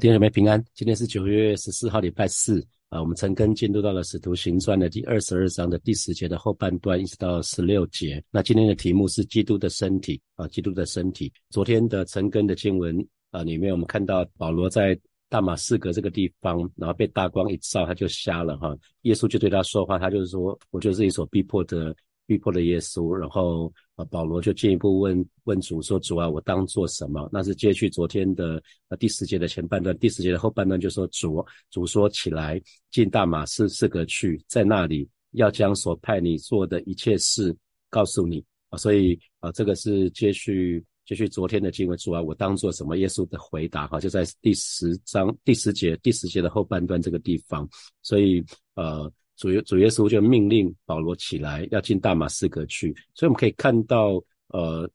弟兄姊妹平安，今天是九月十四号，礼拜四啊。我们陈根进入到了使徒行传的第二十二章的第十节的后半段，一直到十六节。那今天的题目是基督的身体啊，基督的身体。昨天的陈根的经文啊里面，我们看到保罗在大马士革这个地方，然后被大光一照，他就瞎了哈。耶稣就对他说话，他就是说，我就是一所逼迫的。逼迫的耶稣，然后啊，保罗就进一步问问主说：“主啊，我当做什么？”那是接续昨天的呃第十节的前半段，第十节的后半段就说：“主，主说起来，进大马士四格去，在那里要将所派你做的一切事告诉你啊。”所以啊，这个是接续接续昨天的经文，主啊，我当做什么？耶稣的回答哈，就在第十章第十节第十节的后半段这个地方，所以呃。主耶主耶稣就命令保罗起来，要进大马士革去。所以我们可以看到，呃，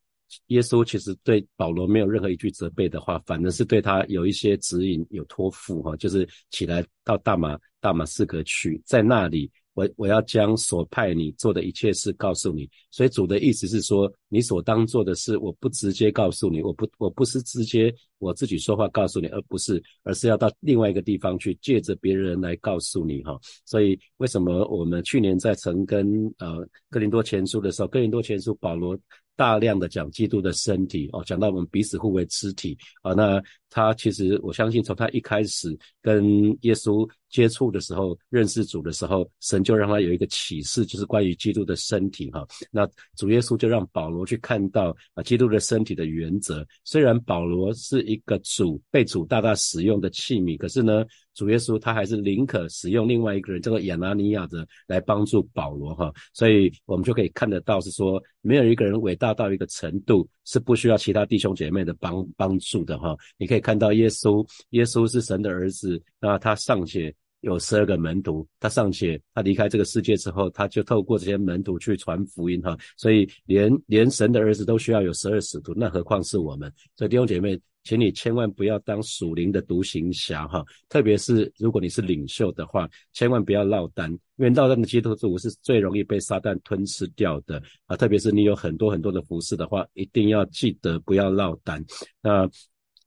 耶稣其实对保罗没有任何一句责备的话，反而是对他有一些指引、有托付哈，就是起来到大马大马士革去，在那里。我我要将所派你做的一切事告诉你，所以主的意思是说，你所当做的事，我不直接告诉你，我不我不是直接我自己说话告诉你，而不是，而是要到另外一个地方去，借着别人来告诉你哈。所以为什么我们去年在曾跟呃哥林多前书的时候，哥林多前书保罗。大量的讲基督的身体哦，讲到我们彼此互为肢体啊。那他其实我相信，从他一开始跟耶稣接触的时候，认识主的时候，神就让他有一个启示，就是关于基督的身体哈。那主耶稣就让保罗去看到啊，基督的身体的原则。虽然保罗是一个主被主大大使用的器皿，可是呢。主耶稣他还是宁可使用另外一个人叫做亚拿尼亚的来帮助保罗哈，所以我们就可以看得到是说，没有一个人伟大到一个程度是不需要其他弟兄姐妹的帮帮助的哈。你可以看到耶稣，耶稣是神的儿子，那他尚且有十二个门徒，他尚且他离开这个世界之后，他就透过这些门徒去传福音哈。所以连连神的儿子都需要有十二使徒，那何况是我们？所以弟兄姐妹。请你千万不要当属灵的独行侠哈，特别是如果你是领袖的话，千万不要落单，因为落单的基督徒是最容易被撒旦吞吃掉的啊。特别是你有很多很多的服饰的话，一定要记得不要落单。那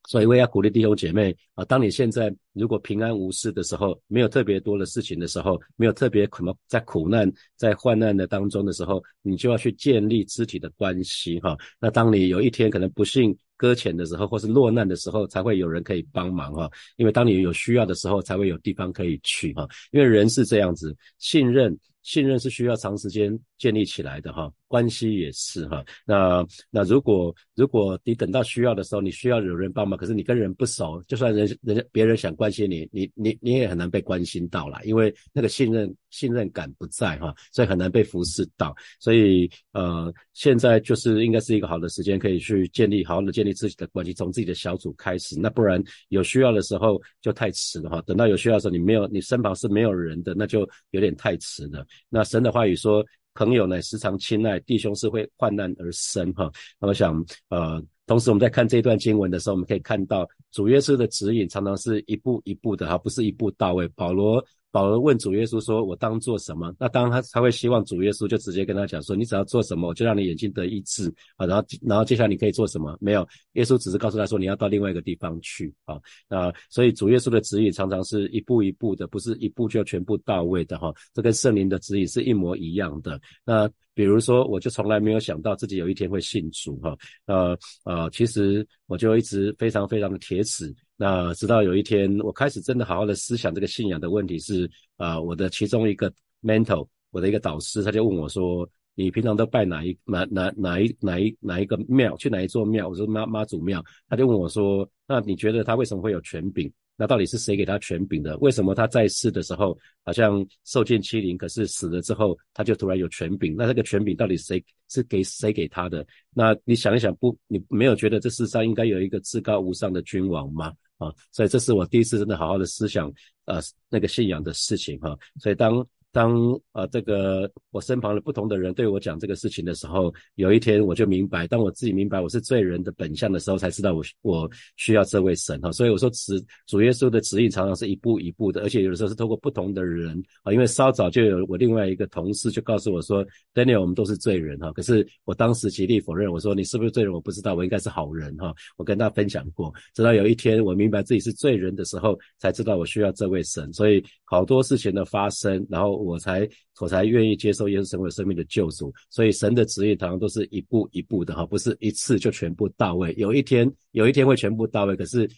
所以我也要鼓励弟兄姐妹啊，当你现在如果平安无事的时候，没有特别多的事情的时候，没有特别可能在苦难在患难的当中的时候，你就要去建立肢体的关系哈。那当你有一天可能不幸。搁浅的时候，或是落难的时候，才会有人可以帮忙哈。因为当你有需要的时候，才会有地方可以去哈。因为人是这样子，信任。信任是需要长时间建立起来的哈，关系也是哈。那那如果如果你等到需要的时候，你需要有人帮忙，可是你跟人不熟，就算人人家别人想关心你，你你你也很难被关心到了，因为那个信任信任感不在哈，所以很难被服侍到。所以呃，现在就是应该是一个好的时间，可以去建立好好的建立自己的关系，从自己的小组开始。那不然有需要的时候就太迟了哈。等到有需要的时候，你没有你身旁是没有人的，那就有点太迟了。那神的话语说，朋友呢时常亲爱，弟兄是会患难而生哈。那我想，呃，同时我们在看这段经文的时候，我们可以看到主耶稣的指引常常是一步一步的哈，不是一步到位。保罗。保罗问主耶稣说：“我当做什么？”那当他他会希望主耶稣就直接跟他讲说：“你只要做什么，我就让你眼睛得医治啊。”然后然后接下来你可以做什么？没有，耶稣只是告诉他说：“你要到另外一个地方去啊。”那所以主耶稣的指引常常是一步一步的，不是一步就全部到位的哈。这跟圣灵的指引是一模一样的。那比如说，我就从来没有想到自己有一天会信主哈。呃呃，其实我就一直非常非常的铁齿。那直到有一天，我开始真的好好的思想这个信仰的问题是，啊，我的其中一个 mentor，我的一个导师，他就问我说：“你平常都拜哪一哪哪哪一哪一哪一个庙？去哪一座庙？”我说：“妈妈祖庙。”他就问我说：“那你觉得他为什么会有权柄？那到底是谁给他权柄的？为什么他在世的时候好像受尽欺凌，可是死了之后他就突然有权柄？那这个权柄到底谁是给谁给他的？那你想一想，不，你没有觉得这世上应该有一个至高无上的君王吗？”啊，所以这是我第一次真的好好的思想，呃，那个信仰的事情哈。所以当当呃这个我身旁的不同的人对我讲这个事情的时候，有一天我就明白，当我自己明白我是罪人的本相的时候，才知道我我需要这位神哈。所以我说，主主耶稣的指引常常是一步一步的，而且有的时候是透过不同的人啊。因为稍早就有我另外一个同事就告诉我说，Daniel，我们都是罪人哈。可是我当时极力否认，我说你是不是罪人？我不知道，我应该是好人哈。我跟他分享过，直到有一天我明白自己是罪人的时候，才知道我需要这位神。所以好多事情的发生，然后。我才我才愿意接受耶稣成为生命的救主，所以神的旨意常常都是一步一步的哈，不是一次就全部到位。有一天有一天会全部到位，可是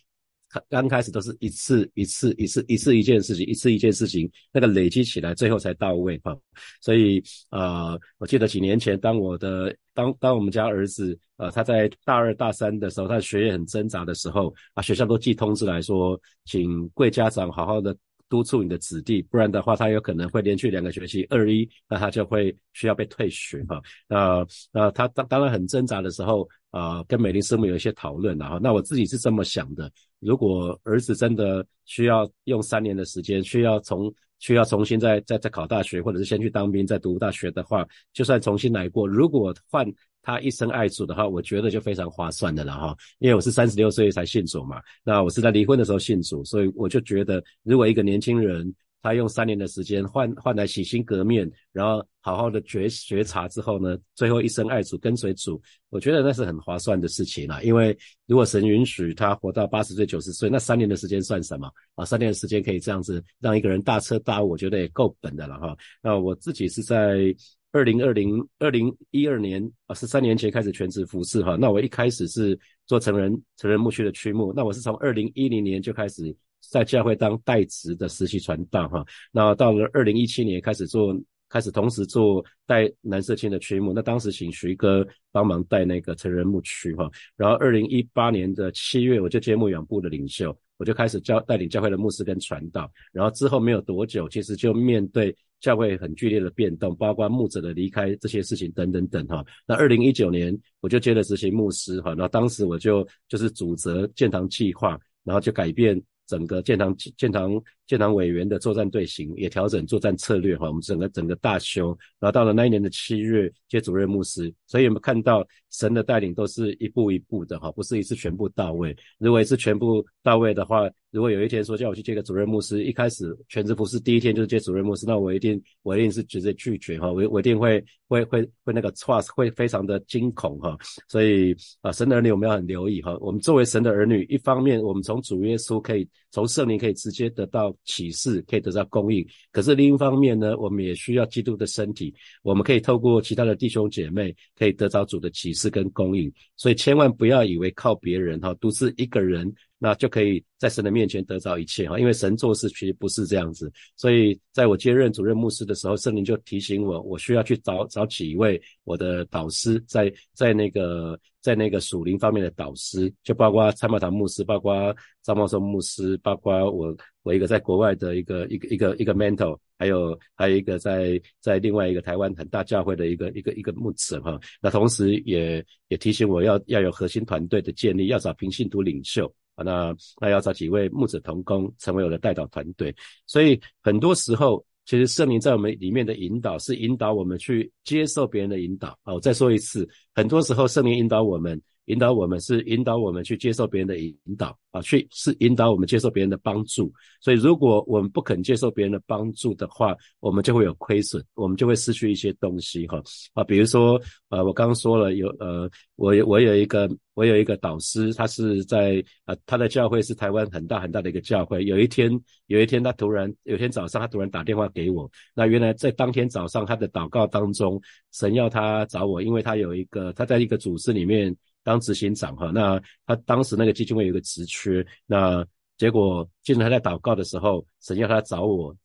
刚开始都是一次一次一次一次一件事情，一次一件事情，那个累积起来，最后才到位哈。所以呃，我记得几年前，当我的当当我们家儿子呃他在大二大三的时候，他的学业很挣扎的时候啊，学校都寄通知来说，请贵家长好好的。督促你的子弟，不然的话，他有可能会连续两个学期二一，那他就会需要被退学哈。那那他当当然很挣扎的时候，啊，跟美玲师母有一些讨论了哈。那我自己是这么想的：如果儿子真的需要用三年的时间，需要从需要重新再再再考大学，或者是先去当兵再读大学的话，就算重新来过，如果换。他一生爱主的话，我觉得就非常划算的了哈。因为我是三十六岁才信主嘛，那我是在离婚的时候信主，所以我就觉得，如果一个年轻人他用三年的时间换换来洗心革面，然后好好的觉觉察之后呢，最后一生爱主跟随主，我觉得那是很划算的事情啦。因为如果神允许他活到八十岁九十岁，那三年的时间算什么啊？三年的时间可以这样子让一个人大彻大悟，我觉得也够本的了哈。那我自己是在。二零二零二零一二年啊，十三年前开始全职服侍哈。那我一开始是做成人成人牧区的区牧，那我是从二零一零年就开始在教会当代职的实习传道哈。那到了二零一七年开始做，开始同时做带男社青的区牧。那当时请徐哥帮忙带那个成人牧区哈。然后二零一八年的七月，我就接牧养部的领袖，我就开始教带领教会的牧师跟传道。然后之后没有多久，其实就面对。教会很剧烈的变动，包括牧者的离开这些事情等等等哈。那二零一九年我就接了执行牧师哈，那当时我就就是主责建堂计划，然后就改变整个建堂建堂建堂委员的作战队形，也调整作战策略哈。我们整个整个大修，然后到了那一年的七月接主任牧师，所以我们看到神的带领都是一步一步的哈，不是一次全部到位。如果一次全部到位的话，如果有一天说叫我去接个主任牧师，一开始全职服侍第一天就是接主任牧师，那我一定我一定是直接拒绝哈，我我一定会会会会那个 trust 会非常的惊恐哈，所以啊神的儿女我们要很留意哈，我们作为神的儿女，一方面我们从主耶稣可以从圣灵可以直接得到启示，可以得到供应，可是另一方面呢，我们也需要基督的身体，我们可以透过其他的弟兄姐妹可以得到主的启示跟供应，所以千万不要以为靠别人哈，独自一个人。那就可以在神的面前得到一切哈，因为神做事其实不是这样子，所以在我接任主任牧师的时候，圣灵就提醒我，我需要去找找几位我的导师，在在那个在那个属灵方面的导师，就包括参谋堂牧师，包括张茂松牧师，包括我我一个在国外的一个一个一个一个 mentor，还有还有一个在在另外一个台湾很大教会的一个一个一个牧者哈，那同时也也提醒我要要有核心团队的建立，要找平信徒领袖啊。那那要找几位牧者同工成为我的带导团队，所以很多时候，其实圣灵在我们里面的引导是引导我们去接受别人的引导。啊，我再说一次，很多时候圣灵引导我们。引导我们是引导我们去接受别人的引导啊，去是引导我们接受别人的帮助。所以，如果我们不肯接受别人的帮助的话，我们就会有亏损，我们就会失去一些东西哈啊。比如说，呃，我刚刚说了有呃，我有我有一个我有一个导师，他是在呃他的教会是台湾很大很大的一个教会。有一天有一天他突然有一天早上他突然打电话给我，那原来在当天早上他的祷告当中，神要他找我，因为他有一个他在一个组织里面。当执行长哈，那他当时那个基金会有个职缺，那结果竟然他在祷告的时候，神要他找我，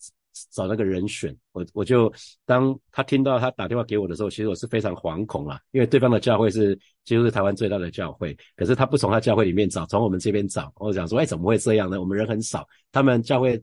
找那个人选，我我就当他听到他打电话给我的时候，其实我是非常惶恐啊，因为对方的教会是几乎是台湾最大的教会，可是他不从他教会里面找，从我们这边找，我想说，哎，怎么会这样呢？我们人很少，他们教会。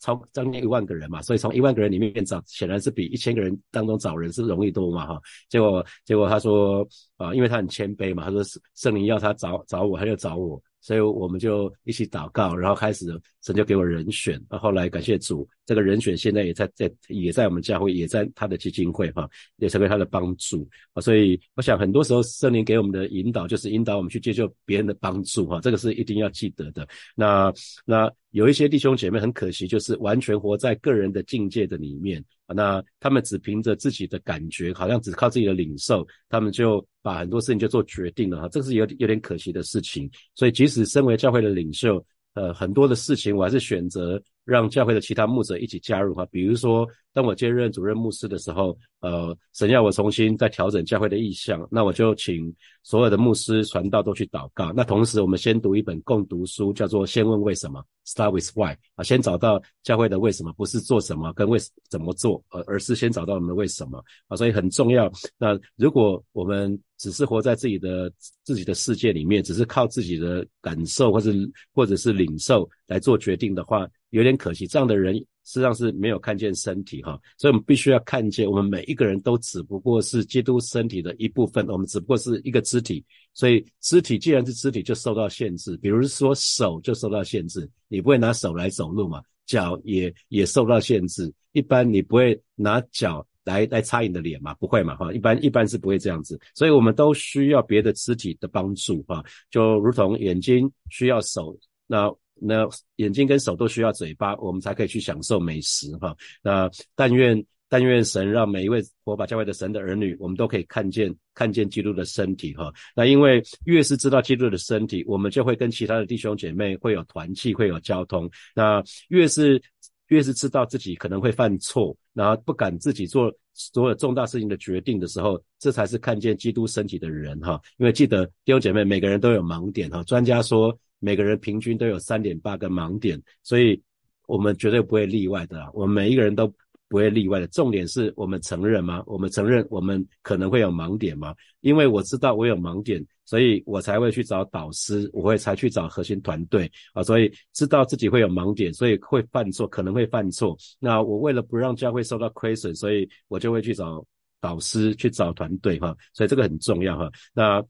超将近一万个人嘛，所以从一万个人里面找，显然是比一千个人当中找人是容易多嘛，哈。结果结果他说啊，因为他很谦卑嘛，他说圣灵要他找找我，他就找我。所以我们就一起祷告，然后开始神就给我人选。那后来感谢主，这个人选现在也在在也在我们教会，也在他的基金会哈，也成为他的帮助啊。所以我想很多时候圣灵给我们的引导，就是引导我们去接受别人的帮助哈，这个是一定要记得的。那那有一些弟兄姐妹很可惜，就是完全活在个人的境界的里面，那他们只凭着自己的感觉，好像只靠自己的领受，他们就把很多事情就做决定了哈，这是有有点可惜的事情。所以即使身为教会的领袖，呃，很多的事情我还是选择。让教会的其他牧者一起加入哈，比如说，当我接任主任牧师的时候，呃，神要我重新再调整教会的意向，那我就请所有的牧师传道都去祷告。那同时，我们先读一本共读书，叫做《先问为什么》，Start with Why 啊，先找到教会的为什么，不是做什么跟为怎么做，而而是先找到我们的为什么啊，所以很重要。那如果我们只是活在自己的自己的世界里面，只是靠自己的感受或是或者是领受来做决定的话，有点可惜，这样的人实际上是没有看见身体哈，所以我们必须要看见，我们每一个人都只不过是基督身体的一部分，我们只不过是一个肢体，所以肢体既然是肢体，就受到限制。比如说手就受到限制，你不会拿手来走路嘛，脚也也受到限制，一般你不会拿脚来来擦你的脸嘛，不会嘛哈，一般一般是不会这样子，所以我们都需要别的肢体的帮助哈，就如同眼睛需要手，那。那眼睛跟手都需要嘴巴，我们才可以去享受美食哈。那但愿但愿神让每一位活把教会的神的儿女，我们都可以看见看见基督的身体哈。那因为越是知道基督的身体，我们就会跟其他的弟兄姐妹会有团契，会有交通。那越是越是知道自己可能会犯错，然后不敢自己做所有重大事情的决定的时候，这才是看见基督身体的人哈。因为记得弟兄姐妹每个人都有盲点哈，专家说。每个人平均都有三点八个盲点，所以我们绝对不会例外的。我们每一个人都不会例外的。重点是我们承认吗？我们承认我们可能会有盲点吗？因为我知道我有盲点，所以我才会去找导师，我会才去找核心团队啊。所以知道自己会有盲点，所以会犯错，可能会犯错。那我为了不让教会受到亏损，所以我就会去找导师，去找团队哈。所以这个很重要哈。那。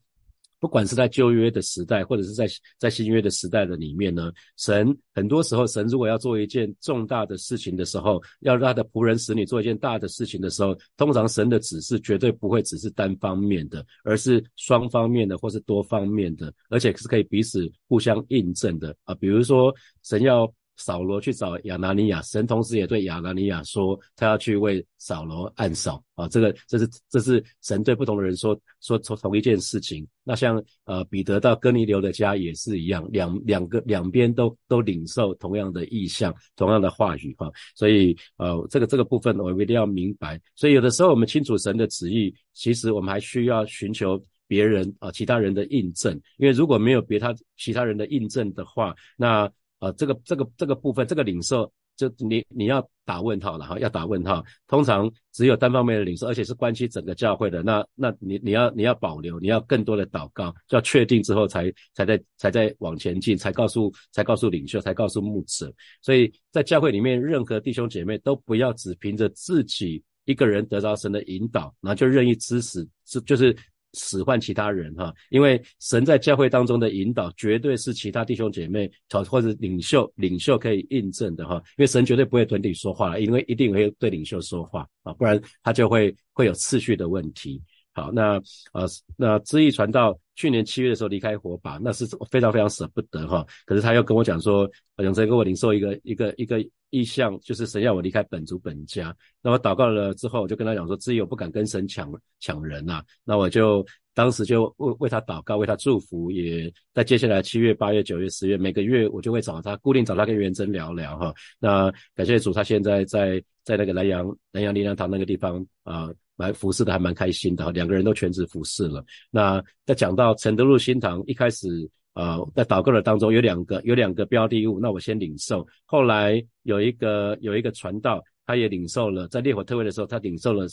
不管是在旧约的时代，或者是在在新约的时代的里面呢，神很多时候，神如果要做一件重大的事情的时候，要让他的仆人使女做一件大的事情的时候，通常神的指示绝对不会只是单方面的，而是双方面的或是多方面的，而且是可以彼此互相印证的啊。比如说，神要。扫罗去找亚拿尼亚，神同时也对亚拿尼亚说，他要去为扫罗暗扫啊。这个，这是，这是神对不同的人说说同同一件事情。那像呃彼得到哥尼流的家也是一样，两两个两边都都领受同样的意向，同样的话语哈。所以呃这个这个部分我们一定要明白。所以有的时候我们清楚神的旨意，其实我们还需要寻求别人啊其他人的印证，因为如果没有别他其他人的印证的话，那啊，这个这个这个部分，这个领受，就你你要打问号了哈，要打问号。通常只有单方面的领受，而且是关系整个教会的，那那你你要你要保留，你要更多的祷告，就要确定之后才才在才在往前进，才告诉才告诉领袖，才告诉牧者。所以在教会里面，任何弟兄姐妹都不要只凭着自己一个人得到神的引导，然后就任意支持，是就是。使唤其他人哈，因为神在教会当中的引导，绝对是其他弟兄姐妹或者领袖领袖可以印证的哈。因为神绝对不会团体说话了，因为一定会对领袖说话啊，不然他就会会有次序的问题。好，那呃那知意传道去年七月的时候离开火把，那是非常非常舍不得哈。可是他又跟我讲说，永生给我领受一个一个一个意向，就是神要我离开本族本家。那么祷告了之后，我就跟他讲说，知意我不敢跟神抢抢人呐。那我就当时就为为他祷告，为他祝福，也在接下来七月、八月、九月、十月每个月我就会找他，固定找他跟元真聊聊哈。那感谢主，他现在在在那个南阳南阳灵粮堂那个地方啊。来服侍的还蛮开心的，两个人都全职服侍了。那在讲到陈德路新堂，一开始呃在祷告的当中有两个有两个标的物，那我先领受。后来有一个有一个传道，他也领受了，在烈火特会的时候，他领受了。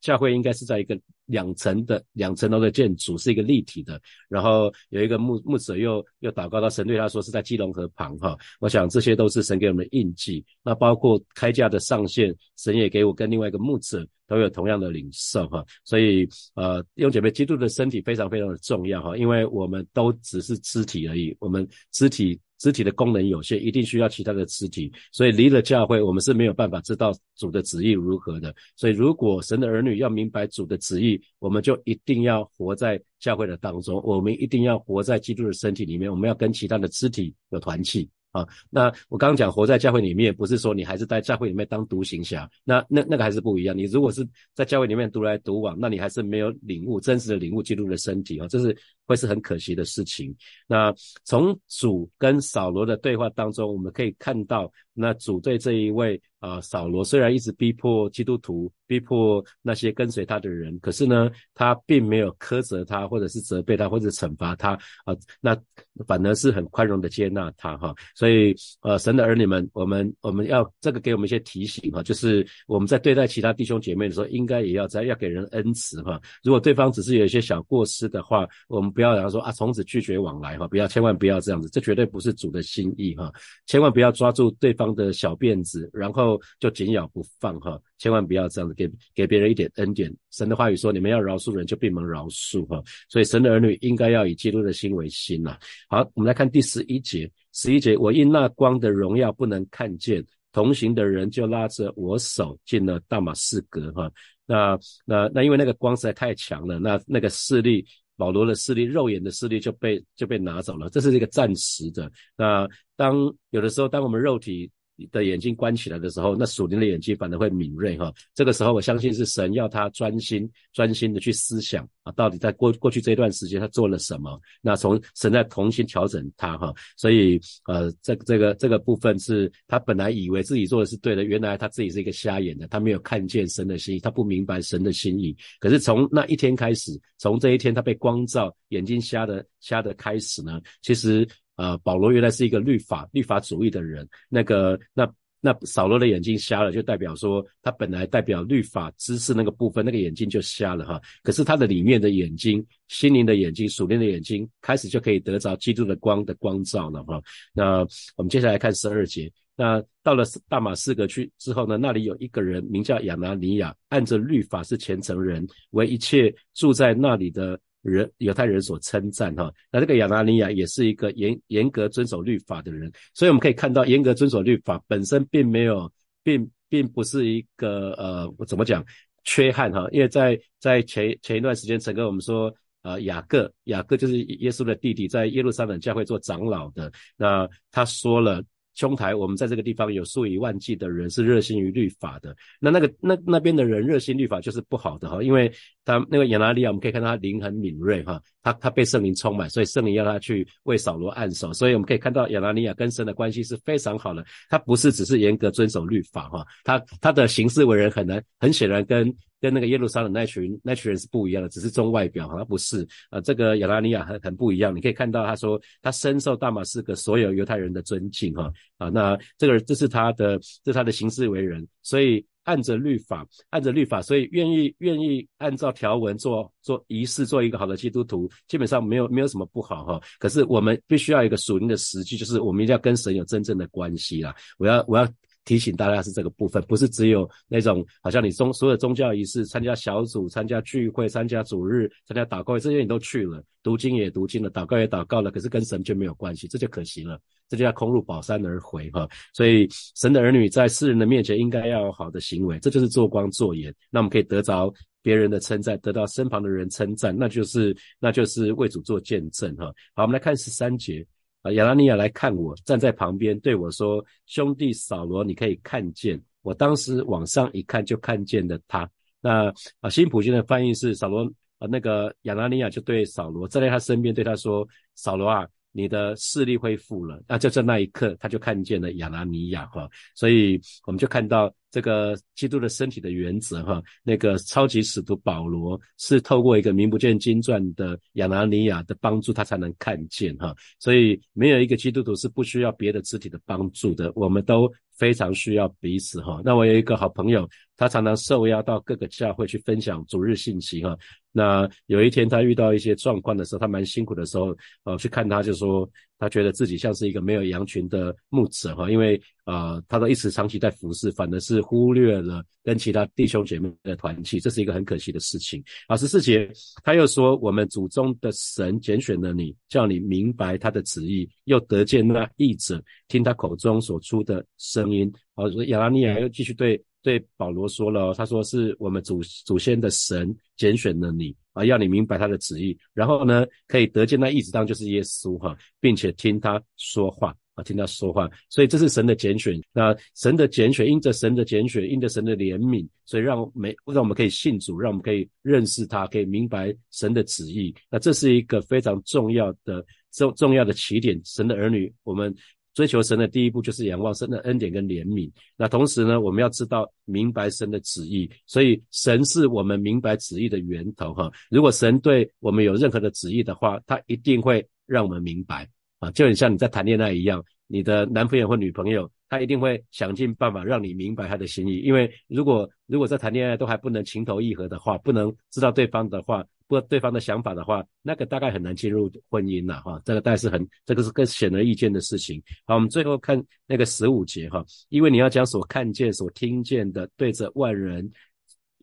教会应该是在一个两层的两层楼的建筑，是一个立体的。然后有一个牧牧者又又祷告到神对他说是在基隆河旁哈。我想这些都是神给我们的印记。那包括开价的上限，神也给我跟另外一个牧者都有同样的领受哈。所以呃，用姐妹，基督的身体非常非常的重要哈，因为我们都只是肢体而已，我们肢体。肢体的功能有限，一定需要其他的肢体，所以离了教会，我们是没有办法知道主的旨意如何的。所以，如果神的儿女要明白主的旨意，我们就一定要活在教会的当中，我们一定要活在基督的身体里面，我们要跟其他的肢体有团契。啊，那我刚刚讲活在教会里面，不是说你还是在教会里面当独行侠，那那那个还是不一样。你如果是在教会里面独来独往，那你还是没有领悟真实的领悟基督的身体啊，这是会是很可惜的事情。那从主跟扫罗的对话当中，我们可以看到，那主对这一位。啊，扫罗虽然一直逼迫基督徒，逼迫那些跟随他的人，可是呢，他并没有苛责他，或者是责备他，或者惩罚他啊，那反而是很宽容的接纳他哈。所以，呃，神的儿女们，我们我们要这个给我们一些提醒哈，就是我们在对待其他弟兄姐妹的时候，应该也要在要给人恩慈哈。如果对方只是有一些小过失的话，我们不要然后说啊，从此拒绝往来哈，不要千万不要这样子，这绝对不是主的心意哈。千万不要抓住对方的小辫子，然后。就紧咬不放哈，千万不要这样子给给别人一点恩典。神的话语说，你们要饶恕人，就闭门饶恕哈。所以神的儿女应该要以基督的心为心呐。好，我们来看第十一节。十一节，我因那光的荣耀不能看见，同行的人就拉着我手进了大马士革哈。那那那因为那个光实在太强了，那那个视力，保罗的视力，肉眼的视力就被就被拿走了。这是一个暂时的。那当有的时候，当我们肉体。你的眼睛关起来的时候，那属灵的眼睛反而会敏锐哈。这个时候，我相信是神要他专心、专心的去思想啊，到底在过过去这段时间他做了什么？那从神在重新调整他哈。所以呃，这这个这个部分是他本来以为自己做的是对的，原来他自己是一个瞎眼的，他没有看见神的心意，他不明白神的心意。可是从那一天开始，从这一天他被光照，眼睛瞎的瞎的开始呢，其实。呃，保罗原来是一个律法律法主义的人，那个那那扫罗的眼睛瞎了，就代表说他本来代表律法知识那个部分，那个眼睛就瞎了哈。可是他的里面的眼睛，心灵的眼睛，属灵的眼睛，开始就可以得着基督的光的光照了哈。那我们接下来看十二节，那到了大马士革去之后呢，那里有一个人名叫亚拿尼亚，按着律法是虔诚人，为一切住在那里的。人犹太人所称赞哈，那这个亚拿尼亚也是一个严严格遵守律法的人，所以我们可以看到，严格遵守律法本身并没有，并并不是一个呃，我怎么讲缺憾哈，因为在在前前一段时间，整个我们说呃雅各雅各就是耶稣的弟弟，在耶路撒冷教会做长老的，那他说了。兄台，我们在这个地方有数以万计的人是热心于律法的。那那个那那边的人热心律法就是不好的哈，因为他那个亚拿利亚，我们可以看到他灵很敏锐哈，他他被圣灵充满，所以圣灵要他去为扫罗按手，所以我们可以看到亚拿利亚跟神的关系是非常好的。他不是只是严格遵守律法哈，他他的行事为人很难，很显然跟。跟那个耶路撒冷那群那群人是不一样的，只是重外表，好像不是。啊，这个亚拉尼亚很很不一样。你可以看到，他说他深受大马士革所有犹太人的尊敬，哈啊，那这个这是他的，这是他的行事为人，所以按着律法，按着律法，所以愿意愿意按照条文做做仪式，做一个好的基督徒，基本上没有没有什么不好哈。可是我们必须要一个属灵的实际，就是我们一定要跟神有真正的关系啦。我要我要。提醒大家是这个部分，不是只有那种好像你宗所有宗教仪式、参加小组、参加聚会、参加主日、参加祷告会这些你都去了，读经也读经了，祷告也祷告了，可是跟神却没有关系，这就可惜了，这就要空入宝山而回哈。所以神的儿女在世人的面前应该要有好的行为，这就是做光做盐，那我们可以得着别人的称赞，得到身旁的人称赞，那就是那就是为主做见证哈。好，我们来看十三节。啊，亚拉尼亚来看我，站在旁边对我说：“兄弟扫罗，你可以看见。”我当时往上一看，就看见了他。那啊，新普京的翻译是：扫罗啊，那个亚拉尼亚就对扫罗站在他身边，对他说：“扫罗啊，你的视力恢复了。那就在那一刻，他就看见了亚拿尼亚哈，所以我们就看到这个基督的身体的原则哈。那个超级使徒保罗是透过一个名不见经传的亚拿尼亚的帮助，他才能看见哈。所以没有一个基督徒是不需要别的肢体的帮助的，我们都非常需要彼此哈。那我有一个好朋友，他常常受邀到各个教会去分享主日信息哈。那有一天他遇到一些状况的时候，他蛮辛苦的时候，呃，去看他就说，他觉得自己像是一个没有羊群的牧者哈，因为呃，他都一直长期在服侍，反而是忽略了跟其他弟兄姐妹的团契，这是一个很可惜的事情。啊，十四节他又说，我们祖宗的神拣选了你，叫你明白他的旨意，又得见那译者听他口中所出的声音。好，亚拉尼亚又继续对。对保罗说了，他说是我们祖祖先的神拣选了你啊，要你明白他的旨意，然后呢，可以得见那意思当就是耶稣哈，并且听他说话啊，听他说话，所以这是神的拣选。那神的拣选，因着神的拣选，因着神的怜悯，所以让每让我们可以信主，让我们可以认识他，可以明白神的旨意。那这是一个非常重要的重重要的起点。神的儿女，我们。追求神的第一步就是仰望神的恩典跟怜悯。那同时呢，我们要知道明白神的旨意。所以神是我们明白旨意的源头哈。如果神对我们有任何的旨意的话，他一定会让我们明白啊。就很像你在谈恋爱一样，你的男朋友或女朋友，他一定会想尽办法让你明白他的心意。因为如果如果在谈恋爱都还不能情投意合的话，不能知道对方的话。不对方的想法的话，那个大概很难进入婚姻了哈。这个大概是很，这个是更显而易见的事情。好，我们最后看那个十五节哈，因为你要将所看见、所听见的对着万人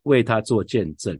为他做见证，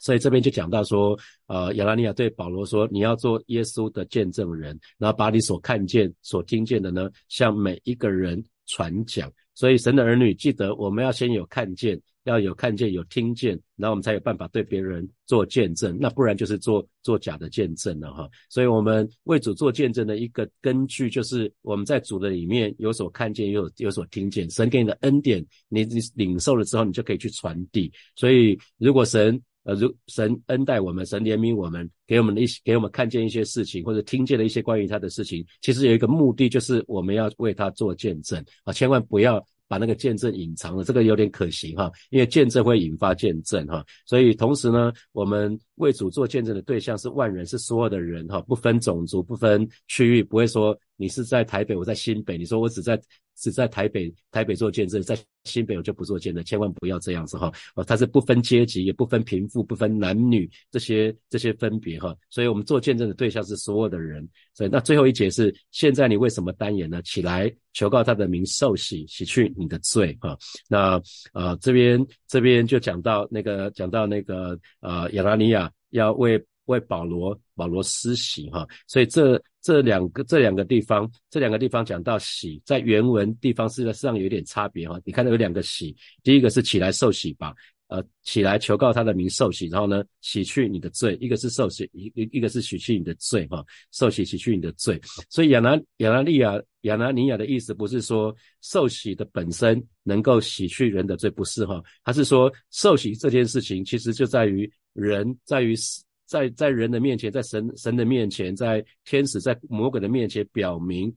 所以这边就讲到说，呃，亚拉尼亚对保罗说，你要做耶稣的见证人，然后把你所看见、所听见的呢，向每一个人传讲。所以神的儿女记得，我们要先有看见。要有看见有听见，然后我们才有办法对别人做见证，那不然就是做做假的见证了哈。所以，我们为主做见证的一个根据，就是我们在主的里面有所看见，有有所听见。神给你的恩典，你你领受了之后，你就可以去传递。所以，如果神呃如神恩待我们，神怜悯我们，给我们的一些给我们看见一些事情，或者听见了一些关于他的事情，其实有一个目的，就是我们要为他做见证啊，千万不要。把那个见证隐藏了，这个有点可惜哈，因为见证会引发见证哈，所以同时呢，我们为主做见证的对象是万人，是所有的人哈，不分种族，不分区域，不会说你是在台北，我在新北，你说我只在。只在台北，台北做见证，在新北我就不做见证，千万不要这样子哈。哦，它是不分阶级，也不分贫富，不分男女这些这些分别哈。所以我们做见证的对象是所有的人。所以那最后一节是：现在你为什么单言呢？起来求告他的名，受洗，洗去你的罪哈。那呃这边这边就讲到那个讲到那个呃亚拉尼亚要为。为保罗保罗施洗哈，所以这这两个这两个地方，这两个地方讲到洗，在原文地方事实上有点差别哈。你看到有两个洗，第一个是起来受洗吧，呃，起来求告他的名受洗，然后呢洗去你的罪，一个是受洗，一一一个是洗去你的罪哈，受洗洗去你的罪。所以亚拿亚拿利亚亚拿尼亚的意思不是说受洗的本身能够洗去人的罪，不是哈，他是说受洗这件事情其实就在于人在于在在人的面前，在神神的面前，在天使在魔鬼的面前，表明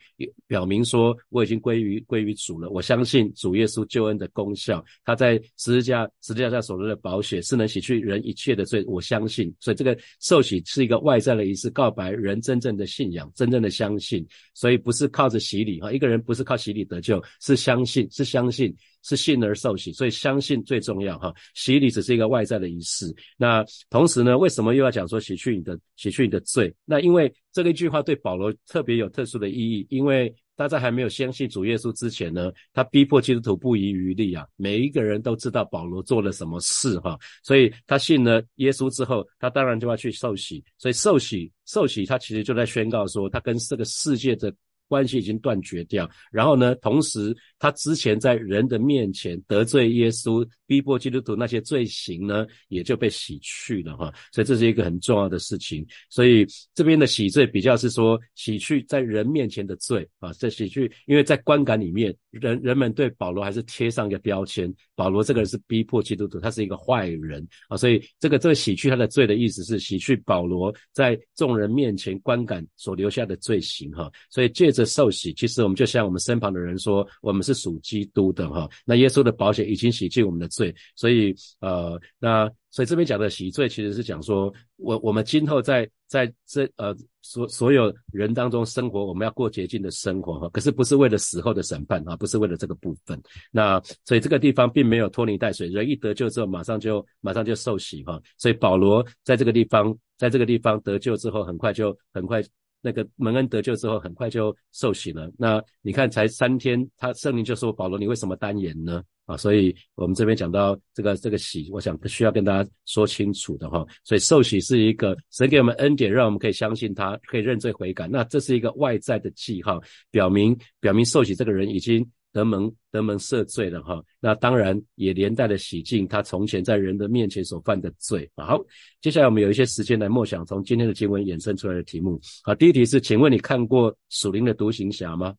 表明说我已经归于归于主了。我相信主耶稣救恩的功效，他在十字架十字架上所流的宝血是能洗去人一切的罪。我相信，所以这个受洗是一个外在的仪式，告白人真正的信仰，真正的相信。所以不是靠着洗礼啊，一个人不是靠洗礼得救，是相信，是相信。是信而受洗，所以相信最重要哈。洗礼只是一个外在的仪式。那同时呢，为什么又要讲说洗去你的洗去你的罪？那因为这个一句话对保罗特别有特殊的意义，因为他在还没有相信主耶稣之前呢，他逼迫基督徒不遗余力啊。每一个人都知道保罗做了什么事哈，所以他信了耶稣之后，他当然就要去受洗。所以受洗受洗，他其实就在宣告说，他跟这个世界的。关系已经断绝掉，然后呢？同时，他之前在人的面前得罪耶稣、逼迫基督徒那些罪行呢，也就被洗去了哈。所以这是一个很重要的事情。所以这边的洗罪比较是说洗去在人面前的罪啊，这洗去，因为在观感里面，人人们对保罗还是贴上一个标签，保罗这个人是逼迫基督徒，他是一个坏人啊，所以这个这个洗去他的罪的意思是洗去保罗在众人面前观感所留下的罪行哈，所以借着受洗，其实我们就像我们身旁的人说，我们是属基督的哈，那耶稣的保险已经洗净我们的罪，所以呃那。所以这边讲的洗罪，其实是讲说，我我们今后在在这呃所所有人当中生活，我们要过洁净的生活哈。可是不是为了死后的审判啊，不是为了这个部分。那所以这个地方并没有拖泥带水，人一得救之后，马上就马上就受洗哈。所以保罗在这个地方，在这个地方得救之后，很快就很快那个蒙恩得救之后，很快就受洗了。那你看才三天，他圣灵就说保罗，你为什么单言呢？啊，所以我们这边讲到这个这个喜，我想需要跟大家说清楚的哈。所以受洗是一个神给我们恩典，让我们可以相信他，可以认罪悔改。那这是一个外在的记号，表明表明受洗这个人已经得蒙得蒙赦罪了哈。那当然也连带的洗净他从前在人的面前所犯的罪。好，接下来我们有一些时间来默想从今天的经文衍生出来的题目。好，第一题是，请问你看过属灵的独行侠吗？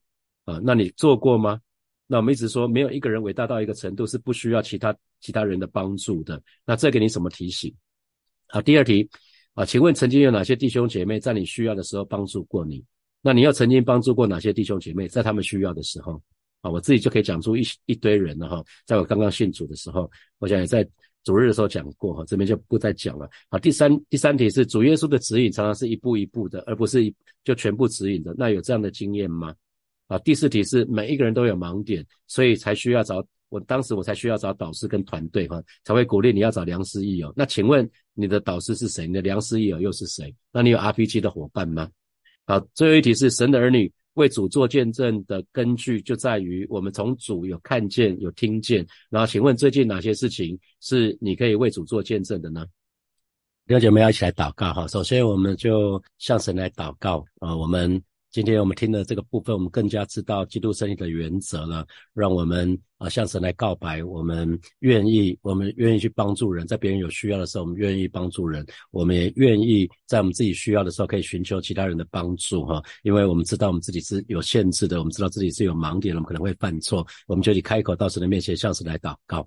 啊，那你做过吗？那我们一直说，没有一个人伟大到一个程度是不需要其他其他人的帮助的。那这给你什么提醒？好，第二题啊，请问曾经有哪些弟兄姐妹在你需要的时候帮助过你？那你要曾经帮助过哪些弟兄姐妹，在他们需要的时候？啊，我自己就可以讲出一一堆人了哈。在我刚刚信主的时候，我想也在主日的时候讲过哈，这边就不再讲了。好，第三第三题是主耶稣的指引常常是一步一步的，而不是一就全部指引的。那有这样的经验吗？啊，第四题是每一个人都有盲点，所以才需要找我当时我才需要找导师跟团队哈，才会鼓励你要找良师益友。那请问你的导师是谁？你的良师益友又是谁？那你有 RPG 的伙伴吗？好，最后一题是神的儿女为主做见证的根据就在于我们从主有看见有听见。然后请问最近哪些事情是你可以为主做见证的呢？六姐妹要一起来祷告哈。首先我们就向神来祷告啊，我们。今天我们听的这个部分，我们更加知道基督生意的原则了。让我们啊向神来告白，我们愿意，我们愿意去帮助人，在别人有需要的时候，我们愿意帮助人。我们也愿意在我们自己需要的时候，可以寻求其他人的帮助哈。因为我们知道我们自己是有限制的，我们知道自己是有盲点的，我们可能会犯错，我们就以开口到神的面前向神来祷告。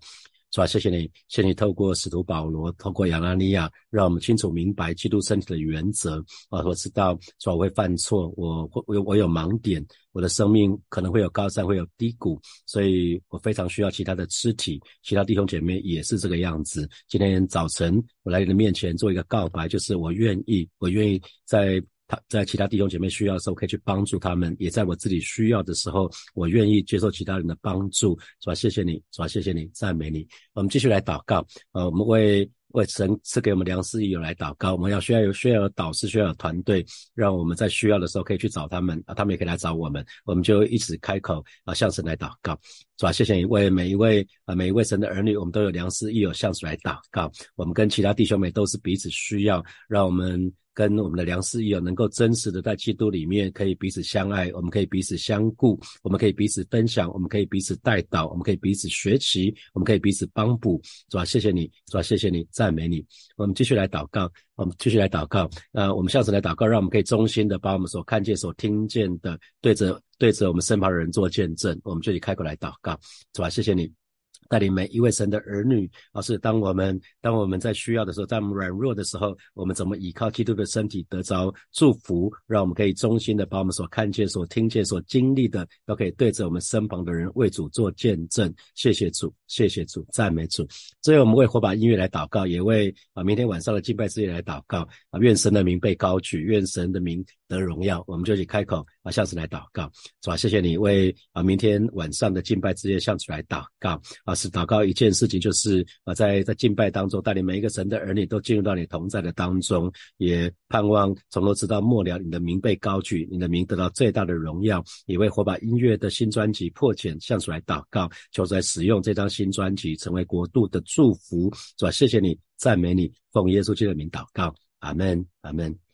是吧？谢谢你，谢谢你透过使徒保罗，透过亚拉尼亚，让我们清楚明白基督身体的原则啊！我知道，说我会犯错，我我我有盲点，我的生命可能会有高山，会有低谷，所以我非常需要其他的肢体，其他弟兄姐妹也是这个样子。今天早晨我来你的面前做一个告白，就是我愿意，我愿意在。他在其他弟兄姐妹需要的时候，可以去帮助他们；也在我自己需要的时候，我愿意接受其他人的帮助，是吧？谢谢你，是吧？谢谢你，赞美你。我们继续来祷告，呃，我们为。为神赐给我们良师益友来祷告，我们要需要有需要有导师，需要有团队，让我们在需要的时候可以去找他们啊，他们也可以来找我们，我们就一直开口啊，向神来祷告，是吧？谢谢你为每一位啊，每一位神的儿女，我们都有良师益友向主来祷告，我们跟其他弟兄们都是彼此需要，让我们。跟我们的良师益友能够真实的在基督里面可以彼此相爱，我们可以彼此相顾，我们可以彼此分享，我们可以彼此带导，我们可以彼此学习，我们可以彼此帮补，是吧？谢谢你，是吧？谢谢你，赞美你。我们继续来祷告，我们继续来祷告。呃，我们下次来祷告，让我们可以衷心的把我们所看见、所听见的，对着对着我们身旁的人做见证。我们这里开口来祷告，是吧？谢谢你。带领每一位神的儿女，而是当我们当我们在需要的时候，在我们软弱的时候，我们怎么依靠基督的身体得着祝福，让我们可以衷心的把我们所看见、所听见、所经历的，都可以对着我们身旁的人为主做见证。谢谢主，谢谢主，赞美主。最后，我们为火把音乐来祷告，也为啊明天晚上的敬拜之夜来祷告啊，愿神的名被高举，愿神的名得荣耀。我们就去开口啊，向主来祷告，是吧？谢谢你为啊明天晚上的敬拜之夜向主来祷告啊。是祷告一件事情，就是啊，在在敬拜当中带领每一个神的儿女都进入到你同在的当中，也盼望从头直到末了，你的名被高举，你的名得到最大的荣耀。也为火把音乐的新专辑破茧向主来祷告，求主来使用这张新专辑，成为国度的祝福，是吧？谢谢你，赞美你，奉耶稣基督的名祷告，阿门，阿门。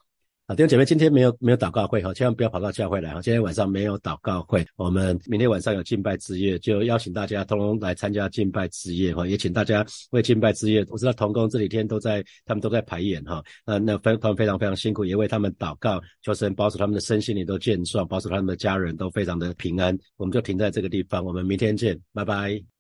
弟兄姐妹，今天没有没有祷告会哈，千万不要跑到教会来哈。今天晚上没有祷告会，我们明天晚上有敬拜之夜，就邀请大家通通来参加敬拜之夜哈。也请大家为敬拜之夜，我知道童工这几天都在，他们都在排演哈。那那非他们非常非常辛苦，也为他们祷告，求神保守他们的身心灵都健壮，保守他们的家人都非常的平安。我们就停在这个地方，我们明天见，拜拜。